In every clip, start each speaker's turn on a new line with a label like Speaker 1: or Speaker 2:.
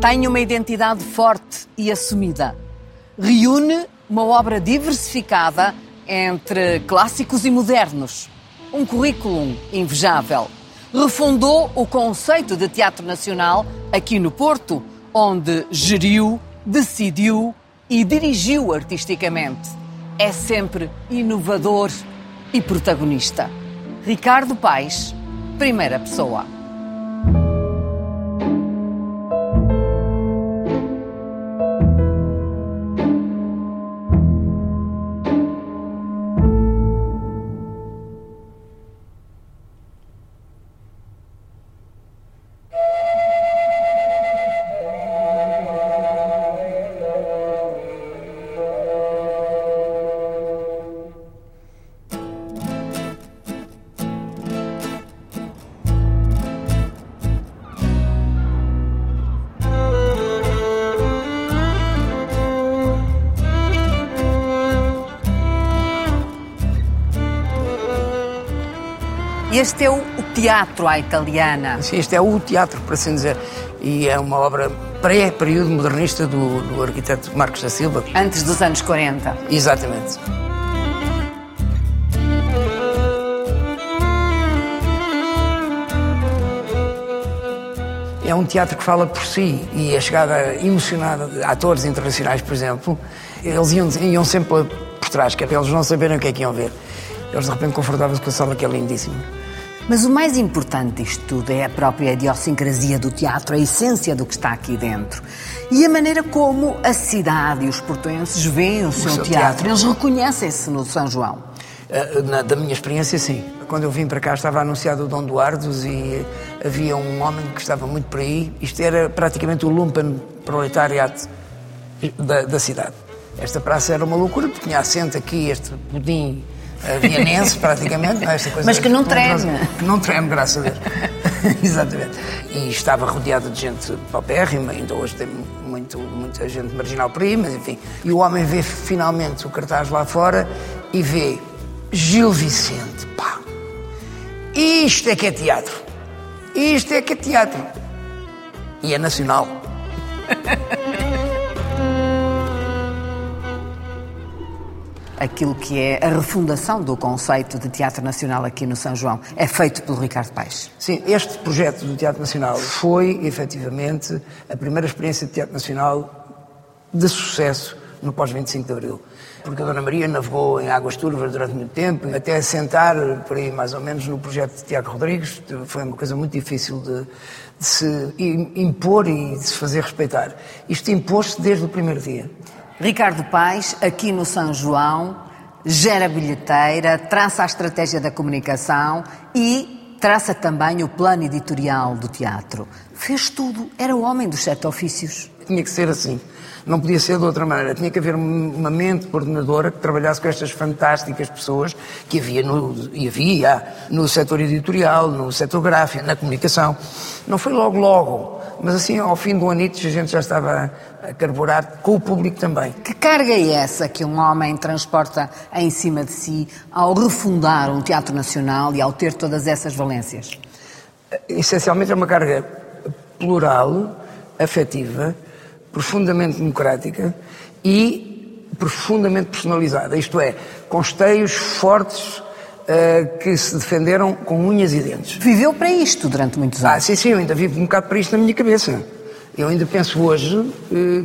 Speaker 1: Tem uma identidade forte e assumida. Reúne uma obra diversificada entre clássicos e modernos. Um currículo invejável. Refundou o conceito de teatro nacional aqui no Porto, onde geriu, decidiu e dirigiu artisticamente. É sempre inovador e protagonista. Ricardo Paes, primeira pessoa. Este é o teatro à italiana.
Speaker 2: Sim, este é o teatro, por assim dizer. E é uma obra pré-período modernista do, do arquiteto Marcos da Silva.
Speaker 1: Antes dos anos 40.
Speaker 2: Exatamente. É um teatro que fala por si e a chegada emocionada de atores internacionais, por exemplo, eles iam, iam sempre por trás, que é para eles não saberem o que é que iam ver. Eles de repente confortavam-se com a sala que é lindíssima.
Speaker 1: Mas o mais importante disto tudo é a própria idiosincrasia do teatro, a essência do que está aqui dentro. E a maneira como a cidade e os portuenses veem o, o seu, seu teatro. teatro. Eles reconhecem-se no São João.
Speaker 2: Uh, na, da minha experiência, sim. Quando eu vim para cá estava anunciado o Dom Duardos e havia um homem que estava muito por aí. Isto era praticamente o lumpen proletariado da, da cidade. Esta praça era uma loucura, porque tinha assento aqui, este pudim vianense, praticamente. Não, é? esta
Speaker 1: coisa Mas que não treme.
Speaker 2: Que não treme, graças a Deus. Exatamente. E estava rodeado de gente paupérrima, ainda hoje tem muito, muita gente marginal por aí, mas enfim. E o homem vê finalmente o cartaz lá fora e vê Gil Vicente, pá. Isto é que é teatro. Isto é que é teatro. E é nacional.
Speaker 1: aquilo que é a refundação do conceito de Teatro Nacional aqui no São João. É feito pelo Ricardo Paes.
Speaker 2: Sim, este projeto do Teatro Nacional foi, efetivamente, a primeira experiência de Teatro Nacional de sucesso no pós-25 de Abril. Porque a Dona Maria navegou em águas turvas durante muito tempo, até assentar, por aí mais ou menos, no projeto de Tiago Rodrigues. Foi uma coisa muito difícil de, de se impor e de se fazer respeitar. Isto impôs-se desde o primeiro dia.
Speaker 1: Ricardo Paes, aqui no São João, gera bilheteira, traça a estratégia da comunicação e traça também o plano editorial do teatro. Fez tudo, era o homem dos sete ofícios.
Speaker 2: Tinha que ser assim. Não podia ser de outra maneira. Tinha que haver uma mente coordenadora que trabalhasse com estas fantásticas pessoas que havia no, havia no setor editorial, no setor gráfico, na comunicação. Não foi logo, logo. Mas assim, ao fim do anito, a gente já estava a carburar com o público também.
Speaker 1: Que carga é essa que um homem transporta em cima de si ao refundar um teatro nacional e ao ter todas essas valências?
Speaker 2: Essencialmente é uma carga plural, afetiva, profundamente democrática e profundamente personalizada. Isto é, com esteios fortes uh, que se defenderam com unhas e dentes.
Speaker 1: Viveu para isto durante muitos anos?
Speaker 2: Ah, sim, sim, eu ainda vivo um bocado para isto na minha cabeça. Eu ainda penso hoje, eh,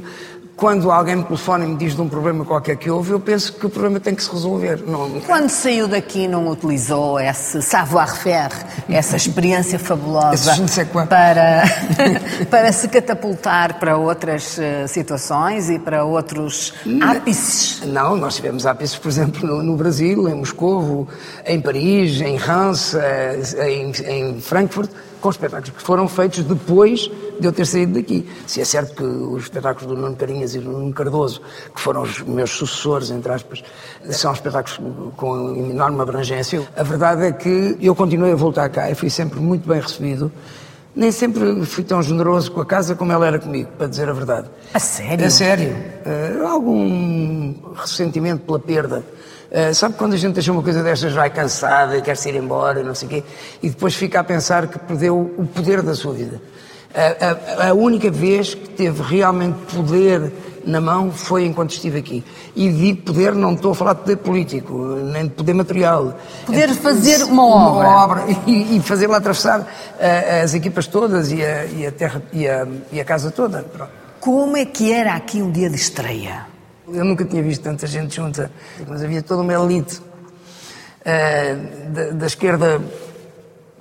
Speaker 2: quando alguém me telefona e me diz de um problema qualquer que houve, eu penso que o problema tem que se resolver. Não,
Speaker 1: quando saiu daqui não utilizou esse savoir-faire, essa experiência fabulosa para, para se catapultar para outras eh, situações e para outros ápices?
Speaker 2: Não, nós tivemos ápices, por exemplo, no, no Brasil, em Moscou, em Paris, em Reims, eh, em, em Frankfurt, com espetáculos que foram feitos depois de eu ter saído daqui. Se é certo que os espetáculos do Nuno Carinhas e do Nuno Cardoso, que foram os meus sucessores, entre aspas, são espetáculos com enorme abrangência, a verdade é que eu continuei a voltar cá e fui sempre muito bem recebido. Nem sempre fui tão generoso com a casa como ela era comigo, para dizer a verdade.
Speaker 1: A sério?
Speaker 2: A sério. Uh, algum ressentimento pela perda. Uh, sabe quando a gente deixa uma coisa destas vai cansada, quer se ir embora, não sei o quê, e depois fica a pensar que perdeu o poder da sua vida. A, a, a única vez que teve realmente poder na mão foi enquanto estive aqui. E digo poder, não estou a falar de poder político, nem de poder material.
Speaker 1: Poder fazer uma obra.
Speaker 2: Uma obra e, e fazê-la atravessar uh, as equipas todas e a, e a terra e a, e a casa toda. Pronto.
Speaker 1: Como é que era aqui um dia de estreia?
Speaker 2: Eu nunca tinha visto tanta gente junta, mas havia toda uma elite uh, da, da esquerda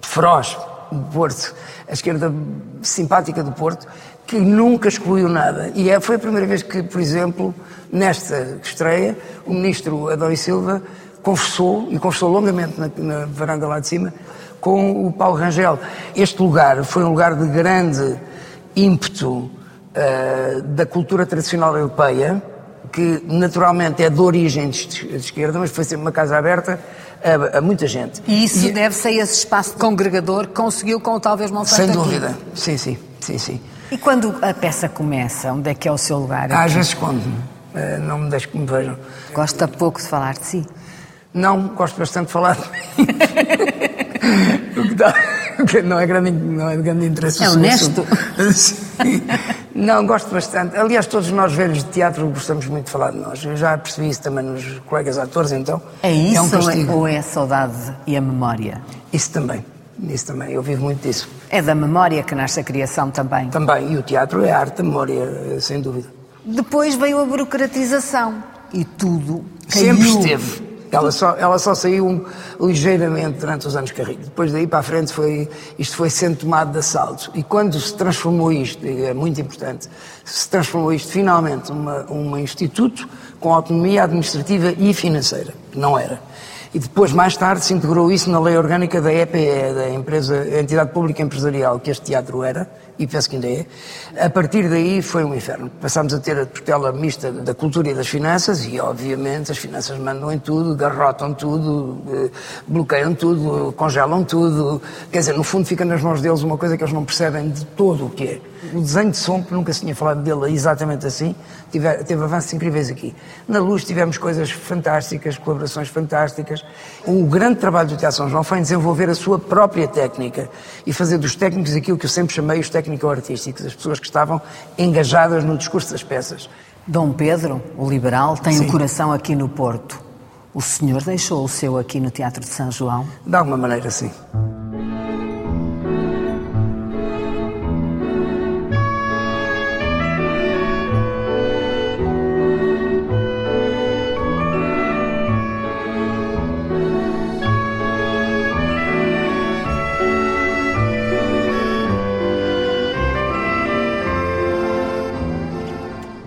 Speaker 2: feroz do Porto, a esquerda simpática do Porto, que nunca excluiu nada. E é, foi a primeira vez que, por exemplo, nesta estreia, o ministro Adão Silva conversou, e conversou longamente na, na varanda lá de cima, com o Paulo Rangel. Este lugar foi um lugar de grande ímpeto uh, da cultura tradicional europeia, que naturalmente é de origem de esquerda, mas foi sempre uma casa aberta a, a muita gente.
Speaker 1: E isso deve-se a esse espaço congregador que conseguiu com talvez Monsanto
Speaker 2: Sem
Speaker 1: aqui.
Speaker 2: dúvida, sim, sim, sim, sim.
Speaker 1: E quando a peça começa, onde é que é o seu lugar?
Speaker 2: Às
Speaker 1: aqui?
Speaker 2: vezes escondo-me, uh, não me deixo que me vejam.
Speaker 1: Gosta pouco de falar de si.
Speaker 2: Não, gosto bastante de falar de mim. o que dá, o que não, é grande, não é de grande interesse.
Speaker 1: É honesto.
Speaker 2: Não, gosto bastante. Aliás, todos nós velhos de teatro gostamos muito de falar de nós. Eu já percebi isso também nos colegas atores, então.
Speaker 1: É isso
Speaker 2: um
Speaker 1: ou, é,
Speaker 2: castigo.
Speaker 1: ou é a saudade e a memória?
Speaker 2: Isso também. Isso também. Eu vivo muito disso.
Speaker 1: É da memória que nasce a criação também.
Speaker 2: Também. E o teatro é a arte da memória, sem dúvida.
Speaker 1: Depois veio a burocratização e tudo caiu.
Speaker 2: Sempre esteve. Ela só, ela só saiu um, ligeiramente durante os anos Carrilho. Depois daí para a frente foi, isto foi sendo tomado de assalto. E quando se transformou isto, e é muito importante, se transformou isto finalmente numa um instituto com autonomia administrativa e financeira. Não era. E depois, mais tarde, se integrou isso na lei orgânica da EPE, da empresa, entidade pública empresarial que este teatro era, e penso que ainda é. A partir daí foi um inferno. Passámos a ter a tutela mista da cultura e das finanças, e obviamente as finanças mandam em tudo, garrotam tudo, eh, bloqueiam tudo, congelam tudo. Quer dizer, no fundo fica nas mãos deles uma coisa que eles não percebem de todo o que é. O desenho de som, que nunca se tinha falado dele exatamente assim, tive, teve avanços incríveis aqui. Na luz tivemos coisas fantásticas, colaborações fantásticas. O grande trabalho do Teatro São João foi em desenvolver a sua própria técnica e fazer dos técnicos aquilo que eu sempre chamei os técnico-artísticos, as pessoas que estavam engajadas no discurso das peças.
Speaker 1: Dom Pedro, o liberal, tem
Speaker 2: Sim.
Speaker 1: o coração aqui no Porto. O senhor deixou o seu aqui no Teatro de São João?
Speaker 2: De alguma maneira, sim.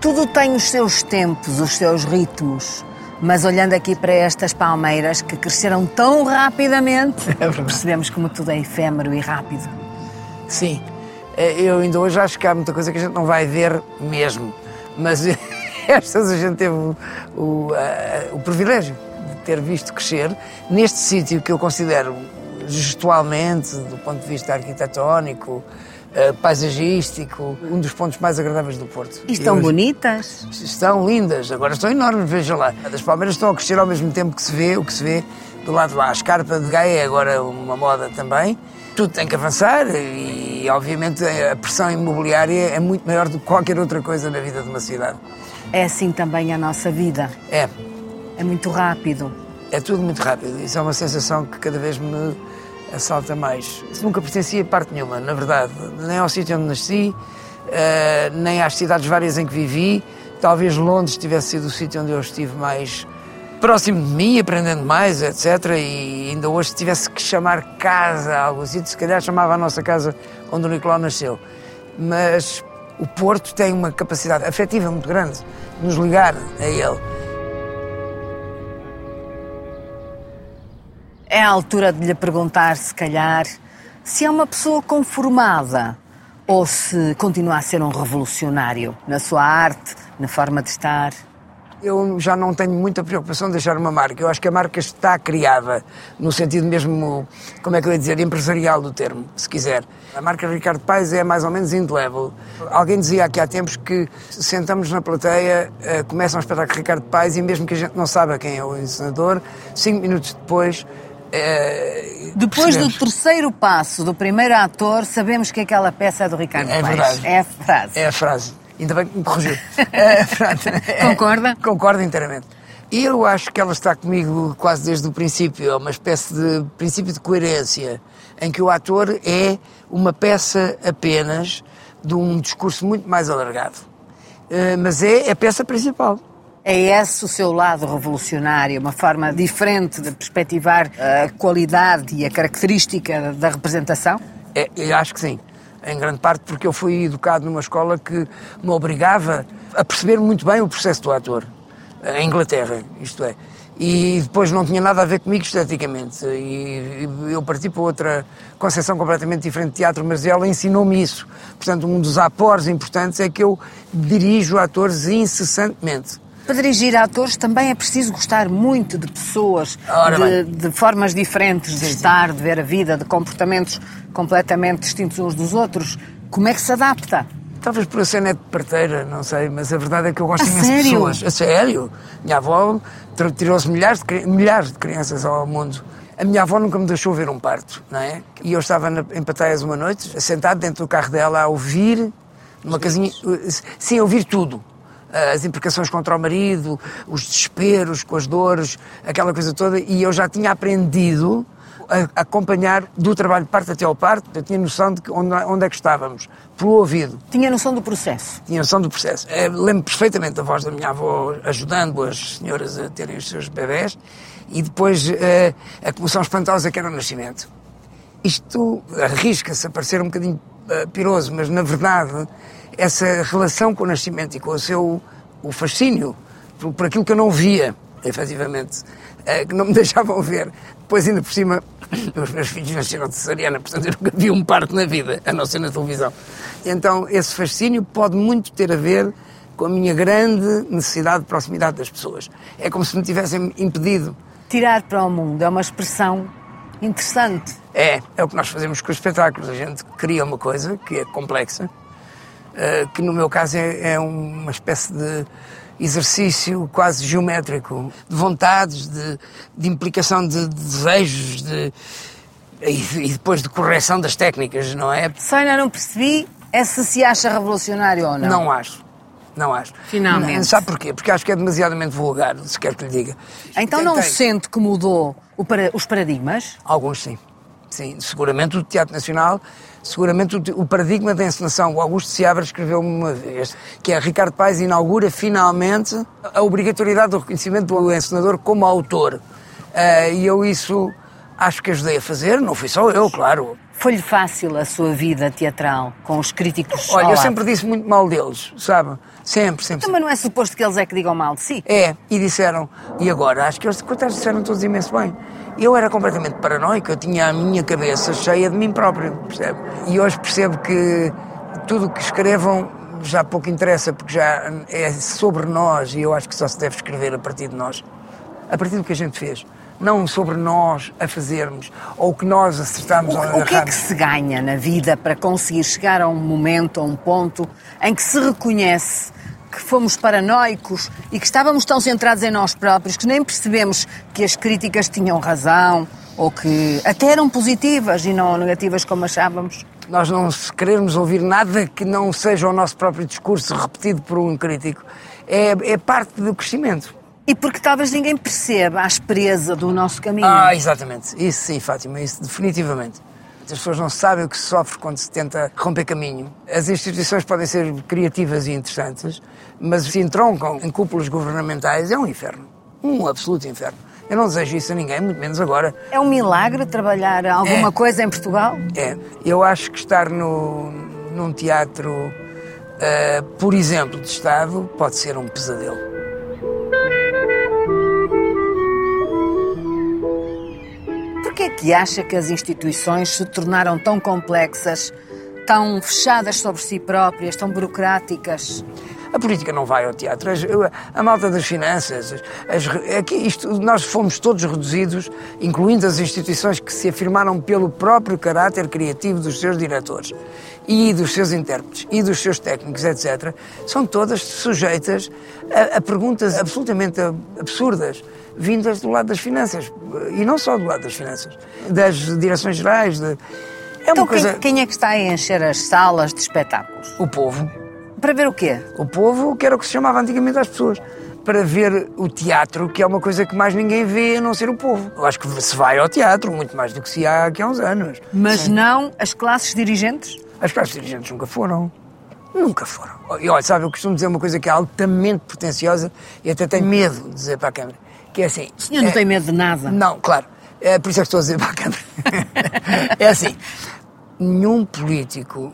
Speaker 1: Tudo tem os seus tempos, os seus ritmos. Mas olhando aqui para estas palmeiras que cresceram tão rapidamente,
Speaker 2: É
Speaker 1: percebemos como tudo é efêmero e rápido.
Speaker 2: Sim. Eh, Eu ainda hoje acho que há muita coisa que a gente não vai ver mesmo. Mas estas a gente teve o, o, o privilégio de ter visto crescer neste sítio que eu considero gestualmente, do ponto de vista arquitetónico, eh, paisagístico, um dos pontos mais agradáveis do Porto.
Speaker 1: E estão
Speaker 2: hoje-
Speaker 1: bonitas?
Speaker 2: Estão lindas, agora estão enormes, veja lá. As palmeiras estão a crescer ao mesmo tempo que se vê, o que se vê do lado de lá. A escarpa de Gaia é agora uma moda também. Tudo tem que avançar e, obviamente, a pressão imobiliária é muito maior do que qualquer outra coisa na vida de uma cidade.
Speaker 1: É assim também a nossa vida.
Speaker 2: É,
Speaker 1: É muito rápido.
Speaker 2: é tudo muito rápido. Isso é uma sensação que cada vez me assalta mais. Nunca pertencia a parte nenhuma, na verdade. Nem ao sítio onde nasci, eh, nem às cidades várias em que vivi. Talvez Londres tivesse sido o sítio onde eu estive mais próximo de mim, aprendendo mais, etc. E ainda hoje, se tivesse que chamar casa a algum sítio, se calhar chamava a nossa casa onde o Nicolau nasceu. Mas o Porto tem uma capacidade afetiva muito grande de nos ligar a ele.
Speaker 1: É a altura de lhe perguntar, se calhar, se é uma pessoa conformada ou se continua a ser um revolucionário na sua arte, na forma de estar.
Speaker 2: Eu já não tenho muita preocupação de deixar uma marca. Eu acho que a marca está criada, no sentido mesmo, como é que eu ia dizer, empresarial do termo, se quiser. A marca Ricardo Paes é mais ou menos indelével. Alguém dizia aqui há tempos que sentamos na plateia, eh, começa um espetáculo de Ricardo Paes e mesmo que a gente não saiba quem é o encenador, cinco minutos depois é,
Speaker 1: Depois do
Speaker 2: percebemos.
Speaker 1: terceiro passo do primeiro ator, sabemos que aquela peça é do Ricardo
Speaker 2: É
Speaker 1: Paes.
Speaker 2: verdade.
Speaker 1: É a frase.
Speaker 2: É a frase. Ainda bem que me corrigiu. É.
Speaker 1: Concorda?
Speaker 2: Concordo inteiramente. E eu acho que ela está comigo quase desde o princípio. É uma espécie de princípio de coerência, em que o ator é uma peça apenas de um discurso muito mais alargado. Eh, Mas é a peça principal.
Speaker 1: É esse o seu lado revolucionário, uma forma diferente de perspectivar a qualidade e a característica da representação?
Speaker 2: É, eu acho que sim. Em grande parte porque eu fui educado numa escola que me obrigava a perceber muito bem o processo do ator. Em Inglaterra, isto é. E depois não tinha nada a ver comigo esteticamente. E eu parti para outra concepção completamente diferente de teatro, mas ela ensinou-me isso. Portanto, um dos aportes importantes é que eu dirijo atores incessantemente.
Speaker 1: Para dirigir atores também é preciso gostar muito de pessoas, de, de formas diferentes de estar, de ver a vida, de comportamentos completamente distintos uns dos outros. Como é que se adapta?
Speaker 2: Talvez por eu ser neto de parteira, não sei, mas a verdade é que eu gosto
Speaker 1: A
Speaker 2: imenso de pessoas. A sério? Minha avó tirou-se milhares de, milhares de crianças ao mundo. A minha avó nunca me deixou ver um parto, não é? E eu estava na, em Pataias uma noite, sentado dentro do carro dela, a ouvir, numa casinha, sim, a ouvir tudo. As implicações contra o marido, os desesperos com as dores, aquela coisa toda, e eu já tinha aprendido a acompanhar do trabalho de parto até ao parto, eu tinha noção de onde, onde é que estávamos, pelo ouvido
Speaker 1: Tinha noção do processo.
Speaker 2: tinha noção do processo. Eh, Lembro perfeitamente da voz da minha avó ajudando as senhoras a terem os seus bebés e depois eh, a comoção espantosa que era o nascimento. Isto arrisca-se a parecer um bocadinho eh, piroso, mas na verdade essa relação com o nascimento e com o seu o fascínio por, por aquilo que eu não via, efetivamente, eh, que não me deixavam ver. Depois, ainda por cima, os meus filhos nasceram de cesariana, portanto eu nunca vi um parto na vida, a não ser na televisão. Então, esse fascínio pode muito ter a ver com a minha grande necessidade de proximidade das pessoas. É como se me tivessem impedido.
Speaker 1: Tirar para o mundo é uma expressão interessante.
Speaker 2: É, é o que nós fazemos com os espetáculos. A gente cria uma coisa que é complexa, que no meu caso é, é uma espécie de exercício quase geométrico, de vontades, de, de implicação de, de desejos, de, e, e depois de correção das técnicas, não é?
Speaker 1: Só ainda não percebi é se se acha revolucionário ou não.
Speaker 2: Não acho. Não acho.
Speaker 1: Finalmente.
Speaker 2: Não, sabe porquê? Porque acho que é demasiadamente vulgar, se quer que lhe diga.
Speaker 1: Então não
Speaker 2: Tentei.
Speaker 1: sente que mudou para- os paradigmas?
Speaker 2: Alguns sim. Sim, seguramente o Teatro Nacional, seguramente o, o paradigma da encenação. O Augusto Seabra escreveu uma vez que é Ricardo Paes inaugura finalmente a obrigatoriedade do reconhecimento do encenador como autor. Ah, e eu isso acho que ajudei a fazer, não fui só eu, claro.
Speaker 1: Foi-lhe fácil a sua vida teatral com os críticos
Speaker 2: Olha, eu
Speaker 1: lado?
Speaker 2: sempre disse muito mal deles, sabe? Sempre, sempre.
Speaker 1: Então, mas não é suposto que eles é que digam mal de si?
Speaker 2: É, e disseram, e agora? Acho que eles, coitados, disseram todos imenso bem. Eu era completamente paranoico, eu tinha a minha cabeça cheia de mim próprio, percebe? E hoje percebo que tudo o que escrevam já pouco interessa, porque já é sobre nós, e eu acho que só se deve escrever a partir de nós. A partir do que a gente fez. Não sobre nós a fazermos, ou o que nós acertamos ou
Speaker 1: O, o que é
Speaker 2: erramos.
Speaker 1: que se ganha na vida para conseguir chegar a um momento, a um ponto, em que se reconhece que fomos paranoicos e que estávamos tão centrados em nós próprios que nem percebemos que as críticas tinham razão ou que até eram positivas e não negativas como achávamos?
Speaker 2: Nós não se querermos ouvir nada que não seja o nosso próprio discurso repetido por um crítico. É, é parte do crescimento.
Speaker 1: E porque talvez ninguém perceba a aspereza do nosso caminho.
Speaker 2: Ah, exatamente. Isso sim, Fátima, isso definitivamente. As pessoas não sabem o que se sofre quando se tenta romper caminho. As instituições podem ser criativas e interessantes, mas se entroncam em cúpulas governamentais é um inferno. Um absoluto inferno. Eu não desejo isso a ninguém, muito menos agora.
Speaker 1: É um milagre trabalhar alguma
Speaker 2: É.
Speaker 1: coisa em Portugal?
Speaker 2: É, eu acho que estar no, num teatro, ah, por exemplo, de Estado, pode ser um pesadelo.
Speaker 1: Que acha que as instituições se tornaram tão complexas tão fechadas sobre si próprias, tão burocráticas.
Speaker 2: A política não vai ao teatro. A, malta das finanças, as, aqui isto, nós fomos todos reduzidos, incluindo as instituições que se afirmaram pelo próprio caráter criativo dos seus diretores e dos seus intérpretes e dos seus técnicos, etc. São todas sujeitas a, a perguntas absolutamente absurdas vindas do lado das finanças. E não só do lado das finanças, das direções gerais. De, é
Speaker 1: Então
Speaker 2: coisa.
Speaker 1: quem, quem é que está a encher as salas de espetáculos?
Speaker 2: O povo.
Speaker 1: Para ver o quê?
Speaker 2: O povo, que era o que se chamava antigamente às pessoas, para ver o teatro, que é uma coisa que mais ninguém vê a não ser o povo. Eu acho que se vai ao teatro muito mais do que se há aqui há uns anos.
Speaker 1: Mas não as classes dirigentes?
Speaker 2: As classes dirigentes nunca foram. Nunca foram. E olha, sabe, eu costumo dizer uma coisa que é altamente pretenciosa e até tenho medo de dizer para a Câmara, que é assim...
Speaker 1: O senhor não
Speaker 2: é-
Speaker 1: tem medo de nada?
Speaker 2: Não, claro. É por isso é que estou a dizer para a Câmara. é assim, nenhum político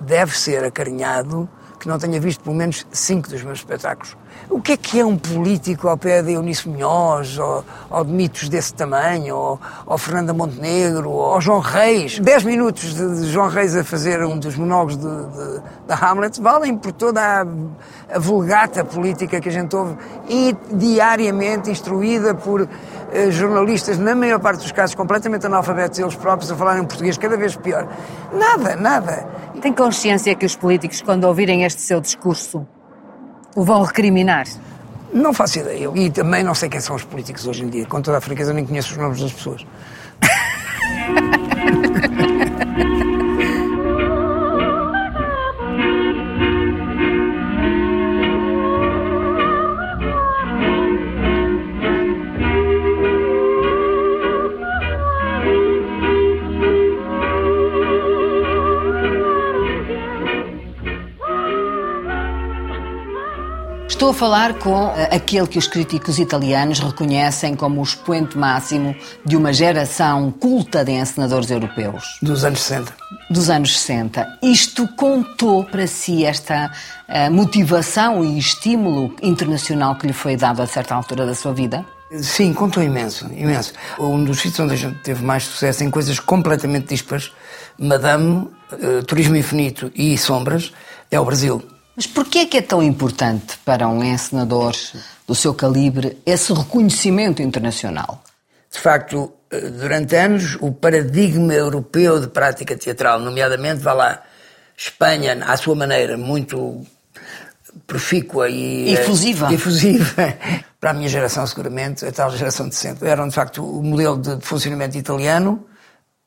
Speaker 2: deve ser acarinhado que não tenha visto pelo menos cinco dos meus espetáculos. O que é que é um político ao pé de Eunice Munhoz, ou, ou de mitos desse tamanho, ou, ou Fernanda Montenegro, ou João Reis? Dez minutos de, de João Reis a fazer um dos monólogos de, de- da Hamlet valem por toda a, a vulgata política que a gente ouve e diariamente instruída por eh, jornalistas, na maior parte dos casos completamente analfabetos eles próprios, a falarem português cada vez pior. Nada, nada.
Speaker 1: Tem consciência que os políticos, quando ouvirem este seu discurso, o vão recriminar?
Speaker 2: Não faço ideia. E também não sei quem são os políticos hoje em dia. Com toda a franqueza, nem conheço os nomes das pessoas.
Speaker 1: Estou a falar com eh, aquele que os críticos italianos reconhecem como o expoente máximo de uma geração culta de encenadores europeus
Speaker 2: Dos anos 60.
Speaker 1: dos anos 60. Isto contou para si esta eh, motivação e estímulo internacional que lhe foi dado a certa altura da sua vida?
Speaker 2: Sim, contou imenso, imenso. Um dos sítios onde a gente teve mais sucesso em coisas completamente dispares, Madame, eh, Turismo Infinito e Sombras, é o Brasil.
Speaker 1: Mas porquê é que é tão importante para um encenador do seu calibre esse reconhecimento internacional?
Speaker 2: De facto, durante anos, o paradigma europeu de prática teatral, nomeadamente, vá lá, Espanha, à sua maneira, muito profícua e... eh,
Speaker 1: Efusiva.
Speaker 2: Efusiva. Para a minha geração, seguramente, a tal geração de sempre, eram, de facto, o modelo de funcionamento italiano,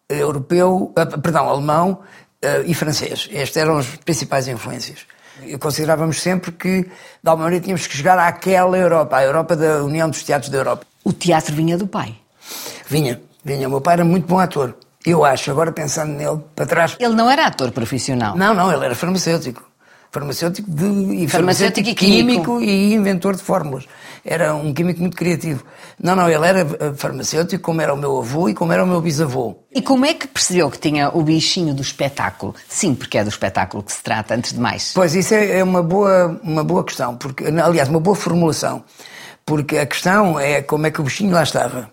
Speaker 2: europeu, eh, perdão, alemão eh, e francês. Estas eram as principais influências. Considerávamos sempre que, de alguma maneira, tínhamos que chegar àquela Europa, à Europa da União dos Teatros da Europa.
Speaker 1: O teatro vinha do pai.
Speaker 2: Vinha, vinha. O meu pai era muito bom ator. Eu acho, agora pensando nele, para trás.
Speaker 1: Ele não era ator profissional.
Speaker 2: Não, não, ele era farmacêutico. Farmacêutico, de, e
Speaker 1: Farmacêutico e químico.
Speaker 2: e inventor de fórmulas. Era um químico muito criativo. Não, não, ele era eh, farmacêutico, como era o meu avô e como era o meu bisavô.
Speaker 1: E como é que percebeu que tinha o bichinho do espetáculo? Sim, porque é do espetáculo que se trata, antes de mais.
Speaker 2: Pois, isso é é uma boa, uma boa questão, porque, aliás, uma boa formulação. Porque a questão é como é que o bichinho lá estava.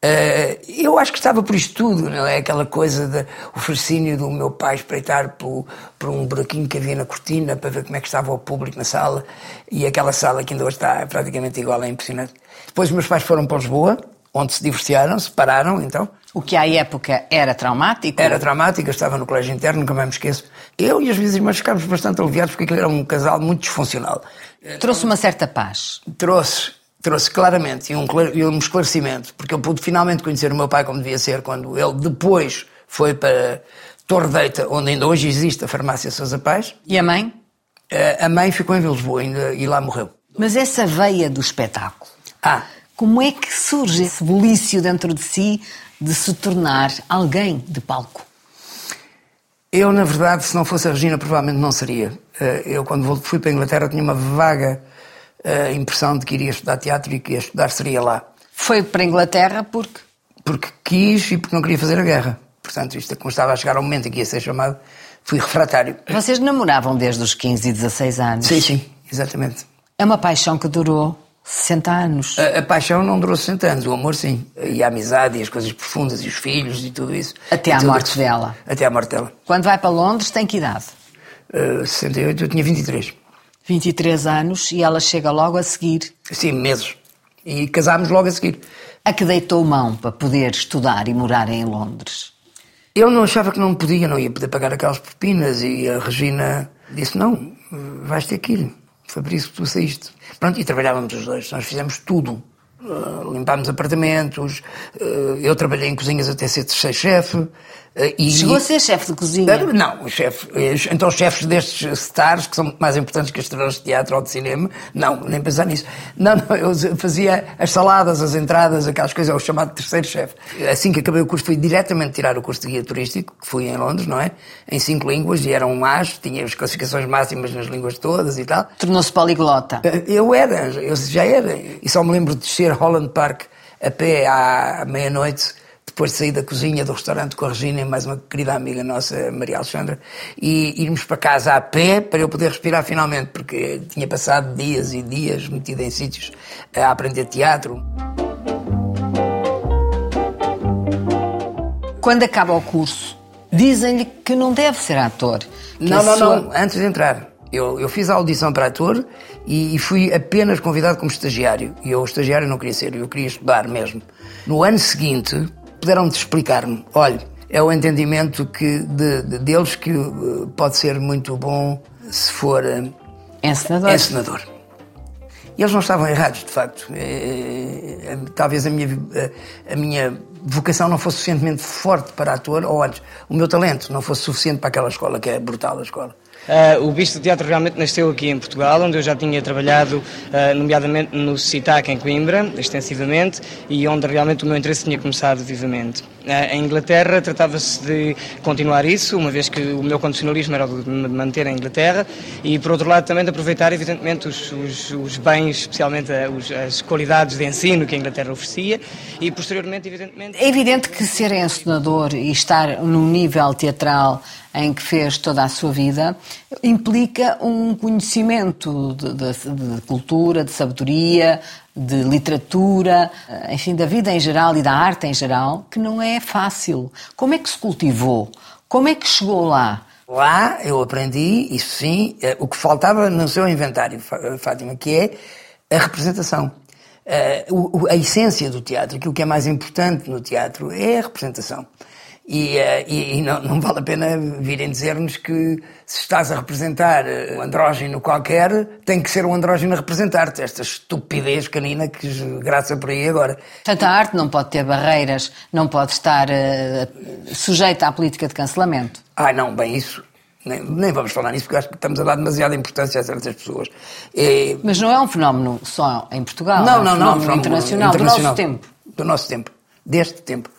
Speaker 2: Eh, eu acho que estava por isto tudo, não é? Aquela coisa de o fascínio do meu pai espreitar por, por um buraquinho que havia na cortina para ver como é que estava o público na sala e aquela sala que ainda hoje está praticamente igual, é impressionante. Depois os meus pais foram para Lisboa, onde se divorciaram, se separaram, então.
Speaker 1: O que à época era traumático.
Speaker 2: Era dramática, estava no colégio interno, nunca mais me esqueço. Eu e as minhas irmãs ficámos bastante aliviados porque aquilo era um casal muito disfuncional.
Speaker 1: Trouxe uma certa paz.
Speaker 2: Trouxe, trouxe claramente e um, e um esclarecimento, porque eu pude finalmente conhecer o meu pai como devia ser quando ele depois foi para Torre Deita, onde ainda hoje existe a farmácia Sousa Paz.
Speaker 1: E a mãe?
Speaker 2: Eh, A mãe ficou em Lisboa ainda, e lá morreu.
Speaker 1: Mas essa veia do espetáculo,
Speaker 2: Ah,
Speaker 1: como é que surge esse bulício dentro de si de se tornar alguém de palco?
Speaker 2: eu na verdade, se não fosse a Regina, provavelmente não seria. Eh, Eu quando fui para a Inglaterra tinha uma vaga eh, impressão de que iria estudar teatro e que ia estudar seria lá.
Speaker 1: Foi para a Inglaterra porque
Speaker 2: porque quis e porque não queria fazer a guerra. Portanto, isto como estava a chegar ao momento em que ia ser chamado, fui refratário.
Speaker 1: vocês namoravam desde os 15 e 16 anos.
Speaker 2: Sim, sim, exatamente.
Speaker 1: É uma paixão que durou 60 anos.
Speaker 2: A, a, paixão não durou 60 anos, o amor sim. E a amizade e as coisas profundas e os filhos e tudo isso.
Speaker 1: Até à morte dela.
Speaker 2: Até à morte dela.
Speaker 1: Quando vai para Londres, tem que idade?
Speaker 2: Uh, 68, eu tinha 23.
Speaker 1: 23 anos e ela chega logo a seguir.
Speaker 2: Sim, meses. E casámos logo a seguir.
Speaker 1: A que deitou mão para poder estudar e morar em Londres?
Speaker 2: Eu não achava que não podia, não ia poder pagar aquelas propinas e a Regina disse, não, vais ter que ir. Foi por isso que tu saíste. Pronto, e trabalhávamos os dois. Nós fizemos tudo. Uh, limpámos apartamentos, uh, eu trabalhei em cozinhas até ser terceiro chefe,
Speaker 1: e, Chegou a ser chefe de cozinha? Eh,
Speaker 2: não, o chefe, eh, então os chefes destes stars, que são muito mais importantes que as estrelas de teatro ou de cinema, não, nem pensar nisso. Não, não, eu fazia as saladas, as entradas, aquelas coisas, é o chamado terceiro chefe. Assim que acabei o curso, fui diretamente tirar o curso de guia turístico, que fui em Londres, não é? Em cinco línguas, e era um macho, tinha as classificações máximas nas línguas todas e tal.
Speaker 1: Tornou-se poliglota?
Speaker 2: Eu era, eu já era. E só me lembro de descer Holland Park a pé à meia-noite, depois de sair da cozinha do restaurante com a Regina e mais uma querida amiga nossa, Maria Alexandra, e irmos para casa a pé para eu poder respirar finalmente, porque tinha passado dias e dias metido em sítios a aprender teatro.
Speaker 1: Quando acaba o curso, dizem-lhe que não deve ser ator.
Speaker 2: Não, não, sua... não, antes de entrar. Eu, eu fiz a audição para ator e, e, fui apenas convidado como estagiário. E eu, estagiário, não queria ser, eu queria estudar mesmo. No ano seguinte, puderam explicar-me, olha, é o entendimento que de, de, deles que uh, pode ser muito bom se for uh,
Speaker 1: encenador.
Speaker 2: encenador. E eles não estavam errados, de facto. É, talvez a minha, a minha vocação não fosse suficientemente forte para ator, ou antes, o meu talento não fosse suficiente para aquela escola, que é brutal a escola.
Speaker 3: Uh, o Bicho do Teatro realmente nasceu aqui em Portugal, onde eu já tinha trabalhado, uh, nomeadamente no CITAC em Coimbra, extensivamente, e onde realmente o meu interesse tinha começado vivamente. Uh, em Inglaterra tratava-se de continuar isso, uma vez que o meu condicionalismo era de me manter em Inglaterra, e por outro lado também de aproveitar evidentemente os, os, os bens, especialmente os, as qualidades de ensino que a Inglaterra oferecia, e posteriormente, evidentemente...
Speaker 1: É evidente que ser encenador e estar num nível teatral em que fez toda a sua vida, implica um conhecimento de, de, de, cultura, de sabedoria, de literatura, enfim, da vida em geral e da arte em geral, que não é fácil. Como é que se cultivou? Como é que chegou lá?
Speaker 2: Lá eu aprendi, isso sim, eh, o que faltava no seu inventário, Fátima, que é a representação. A essência do teatro, aquilo que é mais importante no teatro é a representação. E, eh, e, e não, não, vale a pena virem dizer-nos que se estás a representar um andrógeno qualquer, tem que ser um andrógeno a representar-te. Esta estupidez canina que graça por aí agora.
Speaker 1: Portanto, a arte não pode ter barreiras, não pode estar uh, sujeita à política de cancelamento.
Speaker 2: Ah, não, bem, isso. Nem, nem, vamos falar nisso porque acho que estamos a dar demasiada importância a certas pessoas. É...
Speaker 1: Mas não é um fenómeno só em Portugal,
Speaker 2: não,
Speaker 1: é um
Speaker 2: não,
Speaker 1: fenómeno
Speaker 2: não,
Speaker 1: internacional, internacional, do nosso tempo.
Speaker 2: Do nosso tempo, deste tempo.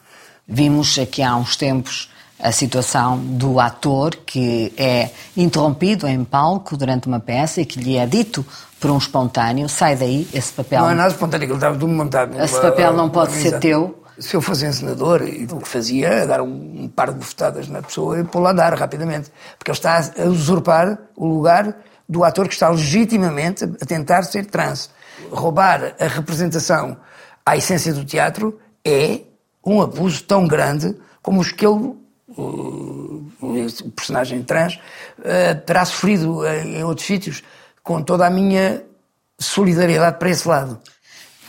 Speaker 1: Vimos aqui há uns tempos a situação do ator que é interrompido em palco durante uma peça e que lhe é dito por um espontâneo, sai daí, esse papel...
Speaker 2: Não é nada espontâneo, ele estava tudo montado.
Speaker 1: Esse papel não pode ser teu.
Speaker 2: Se eu fosse encenador, o que fazia era dar um par de bofetadas na pessoa e pô-la a andar rapidamente. Porque ele está a usurpar o lugar do ator que está legitimamente a tentar ser trans. Roubar a representação à essência do teatro é um abuso tão grande como os que ele, o, o personagem trans, uh, terá sofrido em outros sítios, com toda a minha solidariedade para esse lado.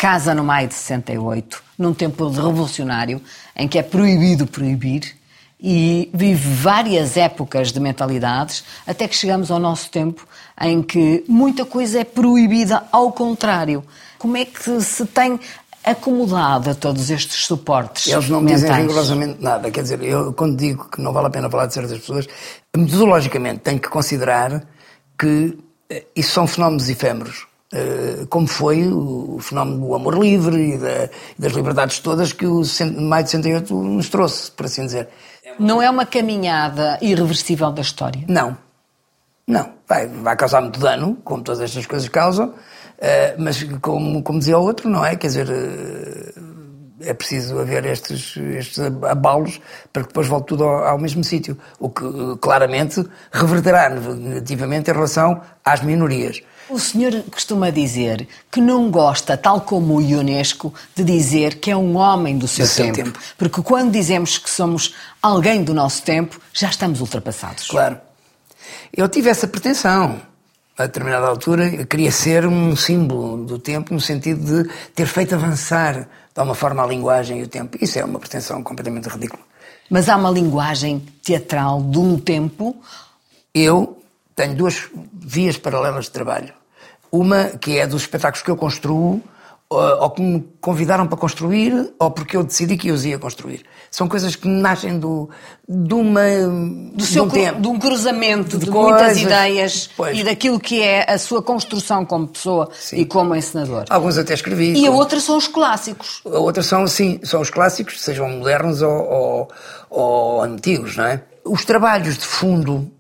Speaker 1: Casa no maio de 68, num tempo revolucionário em que é proibido proibir e vive várias épocas de mentalidades, até que chegamos ao nosso tempo em que muita coisa é proibida ao contrário. Como é que se tem acomodado a todos estes suportes
Speaker 2: Eles não
Speaker 1: mentais.
Speaker 2: dizem rigorosamente nada. Quer dizer, eu quando digo que não vale a pena falar de certas pessoas, metodologicamente tenho que considerar que eh, isso são fenómenos efêmeros. Eh, como foi o fenómeno do amor livre e das liberdades todas que o maio de 68 nos trouxe, por assim dizer.
Speaker 1: Não é uma caminhada irreversível da história?
Speaker 2: Não. Não. Vai, vai causar muito dano, como todas estas coisas causam, Uh, mas como, como dizia o outro, não é? Quer dizer, uh, É preciso haver estes, estes abalos para que depois volte tudo ao, ao mesmo sítio, o que claramente reverterá negativamente em relação às minorias.
Speaker 1: O senhor costuma dizer que não gosta, tal como o Unesco, de dizer que é um homem do seu,
Speaker 2: do seu
Speaker 1: tempo,
Speaker 2: tempo.
Speaker 1: Porque quando dizemos que somos alguém do nosso tempo, já estamos ultrapassados.
Speaker 2: Claro. Eu tive essa pretensão. A determinada altura, eu queria ser um símbolo do tempo, no sentido de ter feito avançar de alguma forma a linguagem e o tempo. Isso é uma pretensão completamente ridícula.
Speaker 1: Mas há uma linguagem teatral de um tempo.
Speaker 2: Eu tenho duas vias paralelas de trabalho. Uma que é dos espetáculos que eu construo, ou que me convidaram para construir, ou porque eu decidi que eu os ia construir. São coisas que nascem do, de uma.
Speaker 1: Do seu
Speaker 2: de um, tempo.
Speaker 1: de um cruzamento de,
Speaker 2: De
Speaker 1: muitas
Speaker 2: coisas.
Speaker 1: ideias
Speaker 2: Pois.
Speaker 1: e daquilo que é a sua construção como pessoa e como encenador.
Speaker 2: Alguns até escrevi.
Speaker 1: E a
Speaker 2: como-
Speaker 1: outra são os clássicos.
Speaker 2: A outra são, sim, são os clássicos, sejam modernos ou, ou, ou antigos, não é? Os trabalhos de fundo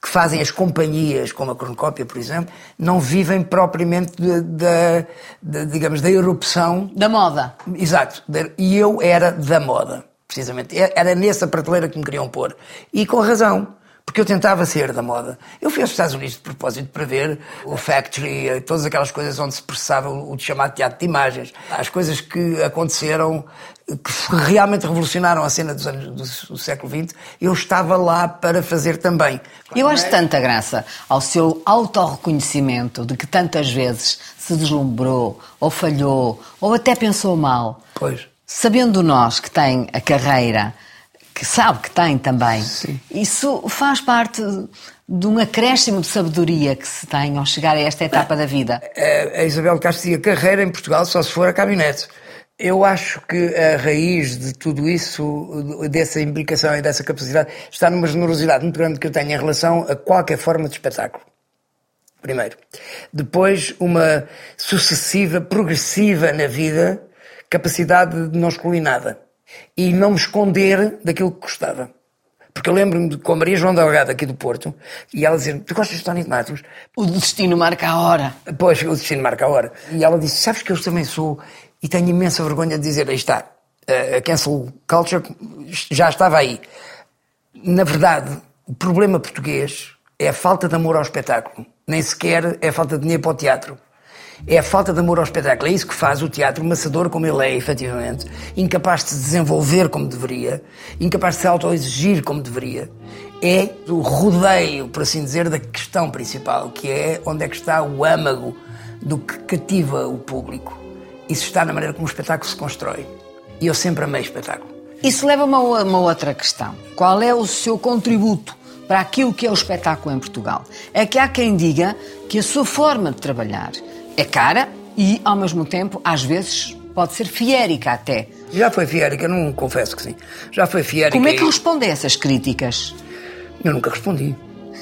Speaker 2: que fazem as companhias, como a Cronocópia, por exemplo, não vivem propriamente da, digamos, da erupção.
Speaker 1: Da moda.
Speaker 2: Exato. E eu era da moda, precisamente. Era nessa prateleira que me queriam pôr. E com razão. Porque eu tentava ser da moda. Eu fui aos Estados Unidos de propósito para ver o Factory, eh, todas aquelas coisas onde se processava o o chamado teatro de imagens. As coisas que aconteceram, que realmente revolucionaram a cena dos anos do, do século XX, eu estava lá para fazer também.
Speaker 1: Eu acho tanta graça ao seu autorreconhecimento de que tantas vezes se deslumbrou, ou falhou, ou até pensou mal.
Speaker 2: Pois.
Speaker 1: Sabendo nós que tem a carreira, que sabe que tem também,
Speaker 2: Sim.
Speaker 1: isso faz parte de um acréscimo de sabedoria que se tem ao chegar a esta etapa da vida.
Speaker 2: A a Isabel dizia carreira em Portugal só se for a caminhonete. Eu acho que a raiz de tudo isso, dessa implicação e dessa capacidade, está numa generosidade muito grande que eu tenho em relação a qualquer forma de espetáculo. Primeiro. Depois, uma sucessiva, progressiva na vida, capacidade de não excluir nada. E não me esconder daquilo que gostava. Porque eu lembro-me com a Maria João Delgado aqui do Porto, e ela dizia tu gostas de Tony de Matos?
Speaker 1: O destino marca a hora.
Speaker 2: Pois, o destino marca a hora. E ela disse, sabes que eu também sou, e tenho imensa vergonha de dizer, aí está, a cancel culture já estava aí. Na verdade, o problema português é a falta de amor ao espetáculo. Nem sequer é a falta de dinheiro para o teatro. É a falta de amor ao espetáculo. É isso que faz o teatro maçador como ele é, efetivamente. Incapaz de se desenvolver como deveria. Incapaz de se autoexigir como deveria. É o rodeio, por assim dizer, da questão principal, que é onde é que está o âmago do que cativa o público. Isso está na maneira como o espetáculo se constrói. E eu sempre amei espetáculo.
Speaker 1: Isso leva-me a uma outra questão. Qual é o seu contributo para aquilo que é o espetáculo em Portugal? É que há quem diga que a sua forma de trabalhar é cara e, ao mesmo tempo, às vezes pode ser fiérica até.
Speaker 2: Já foi fiérica, não confesso que sim. Já foi fiérica.
Speaker 1: Como é que responde a essas críticas?
Speaker 2: Eu nunca respondi.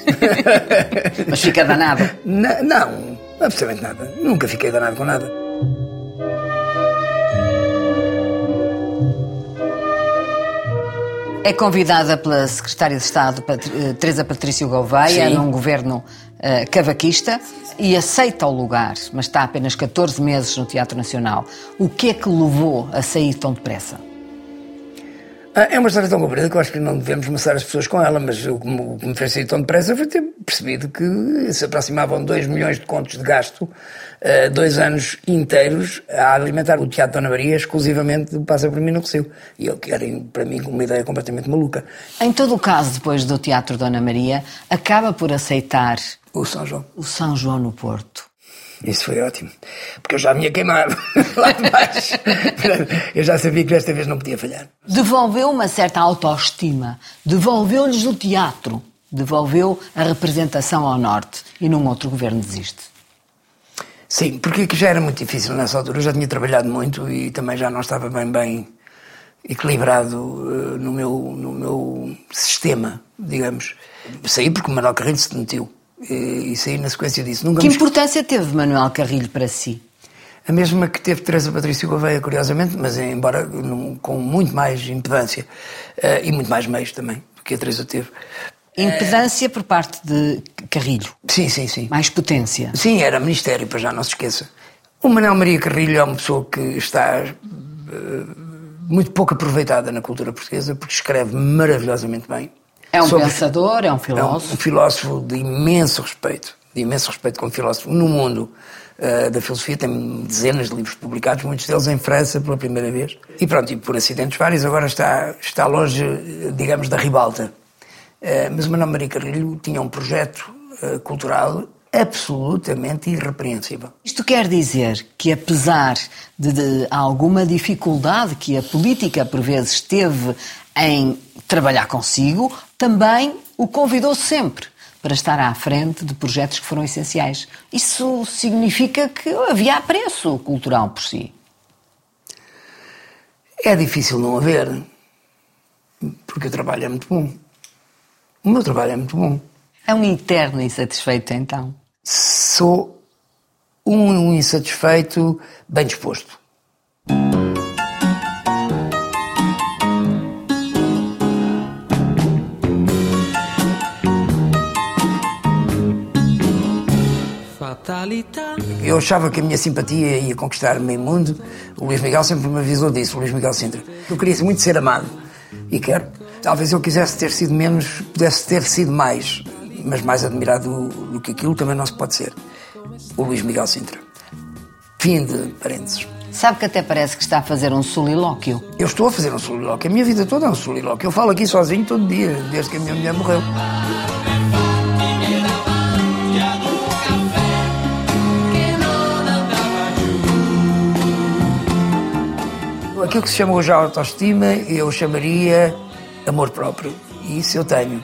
Speaker 1: Mas fica danado.
Speaker 2: Na- não, absolutamente nada. Nunca fiquei danado com nada.
Speaker 1: É convidada pela Secretária de Estado, eh, Teresa Patrício Gouveia,
Speaker 2: Sim.
Speaker 1: num governo eh, cavaquista, e aceita o lugar, mas está apenas 14 meses no Teatro Nacional. O que é que levou a sair tão depressa?
Speaker 2: Ah, É uma história tão comprida que eu acho que não devemos maçar as pessoas com ela, mas o que me, fez sair tão depressa foi ter percebido que se aproximavam 2 milhões de contos de gasto, ah, dois anos inteiros, a alimentar o Teatro Dona Maria exclusivamente do Passa por mim no. E eu que era, para mim, uma ideia completamente maluca.
Speaker 1: Em todo o caso, depois do Teatro Dona Maria, acaba por aceitar
Speaker 2: O São João.
Speaker 1: o São João no Porto.
Speaker 2: Isso foi ótimo. Porque eu já me ia queimar lá de baixo. Eu já sabia que desta vez não podia falhar.
Speaker 1: Devolveu uma certa autoestima, devolveu-lhes o teatro, devolveu a representação ao Norte e num outro governo desiste.
Speaker 2: Sim, porque já era muito difícil nessa altura. Eu já tinha trabalhado muito e também já não estava bem, bem equilibrado eh, no, meu, no meu sistema, digamos. Saí porque o Manuel Carrilho se demitiu. E, e saí na sequência disso. Nunca
Speaker 1: Que
Speaker 2: me
Speaker 1: importância teve Manuel Carrilho para si?
Speaker 2: A mesma que teve Teresa Patrício Gouveia, curiosamente, mas embora com muito mais impedância eh, e muito mais meios também do que a Teresa teve.
Speaker 1: Impedância por parte de Carrilho,
Speaker 2: Sim, sim, sim.
Speaker 1: mais potência.
Speaker 2: Sim, era ministério, para já não se esqueça. O Manuel Maria Carrilho é uma pessoa que está eh, muito pouco aproveitada na cultura portuguesa, porque escreve maravilhosamente bem.
Speaker 1: É um
Speaker 2: Sobre-
Speaker 1: pensador, é um
Speaker 2: É um,
Speaker 1: filósofo.
Speaker 2: um filósofo de imenso respeito, de imenso respeito como filósofo no mundo eh, da filosofia. Tem dezenas de livros publicados, muitos deles em França pela primeira vez. E pronto, e por acidentes vários, agora está, está longe, digamos, da ribalta. Eh, mas o Manuel Maria Carrilho tinha um projeto eh, cultural absolutamente irrepreensível.
Speaker 1: Isto quer dizer que, apesar de, de alguma dificuldade que a política por vezes teve em trabalhar consigo, também o convidou sempre para estar à frente de projetos que foram essenciais. Isso significa que havia apreço cultural por si.
Speaker 2: É difícil não haver, porque o trabalho é muito bom. O meu trabalho é muito bom.
Speaker 1: É um eterno insatisfeito, então.
Speaker 2: Sou um insatisfeito bem disposto. Eu achava que a minha simpatia ia conquistar meio mundo. O Luís Miguel sempre me avisou disso, o Luís Miguel Sintra. Eu queria muito ser amado. E quero. Talvez eu quisesse ter sido menos, pudesse ter sido mais. Mas mais admirado do que aquilo também não se pode ser. O Luís Miguel Sintra. Fim de parênteses.
Speaker 1: Sabe que até parece que está a fazer um solilóquio.
Speaker 2: Eu estou a fazer um solilóquio. A minha vida toda é um solilóquio. Eu falo aqui sozinho todo dia, desde que a minha mulher morreu. Aquilo que se chama hoje autoestima, eu chamaria amor próprio. E isso eu tenho.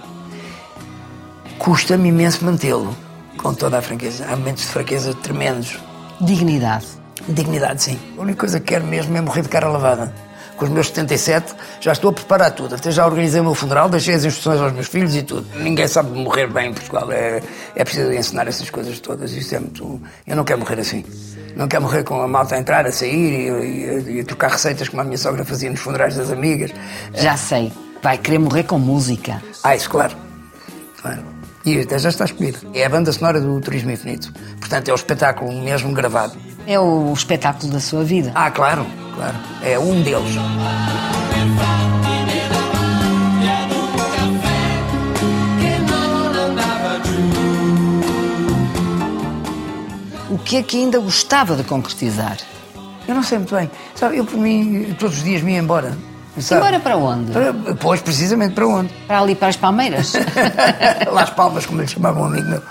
Speaker 2: Custa-me imenso mantê-lo, com toda a franqueza. Há momentos de fraqueza tremendos.
Speaker 1: Dignidade.
Speaker 2: Dignidade, sim. A única coisa que quero mesmo é morrer de cara lavada. Com os meus 77, já estou a preparar tudo. Até já organizei o meu funeral, deixei as instruções aos meus filhos e tudo. Ninguém sabe morrer bem em Portugal. É, é preciso ensinar essas coisas todas. Isso é muito. Eu não quero morrer assim. Não quero morrer com a malta a entrar, a sair e, e- e a trocar receitas como a minha sogra fazia nos funerais das amigas.
Speaker 1: Já sei. Vai querer morrer com música.
Speaker 2: Ah, isso, claro. claro. E até já está escolhido. É a banda sonora do Turismo Infinito. Portanto, é o espetáculo mesmo gravado.
Speaker 1: É o espetáculo da sua vida.
Speaker 2: Ah, claro, claro. É um deles.
Speaker 1: Que é que ainda gostava de concretizar?
Speaker 2: Eu não sei muito bem. Sabe, eu por mim, todos os dias me ia embora. Sabe?
Speaker 1: Embora para onde?
Speaker 2: Para- Pois, precisamente para onde?
Speaker 1: Para ali para as Palmeiras?
Speaker 2: Lá as palmas, como lhe chamava um amigo meu.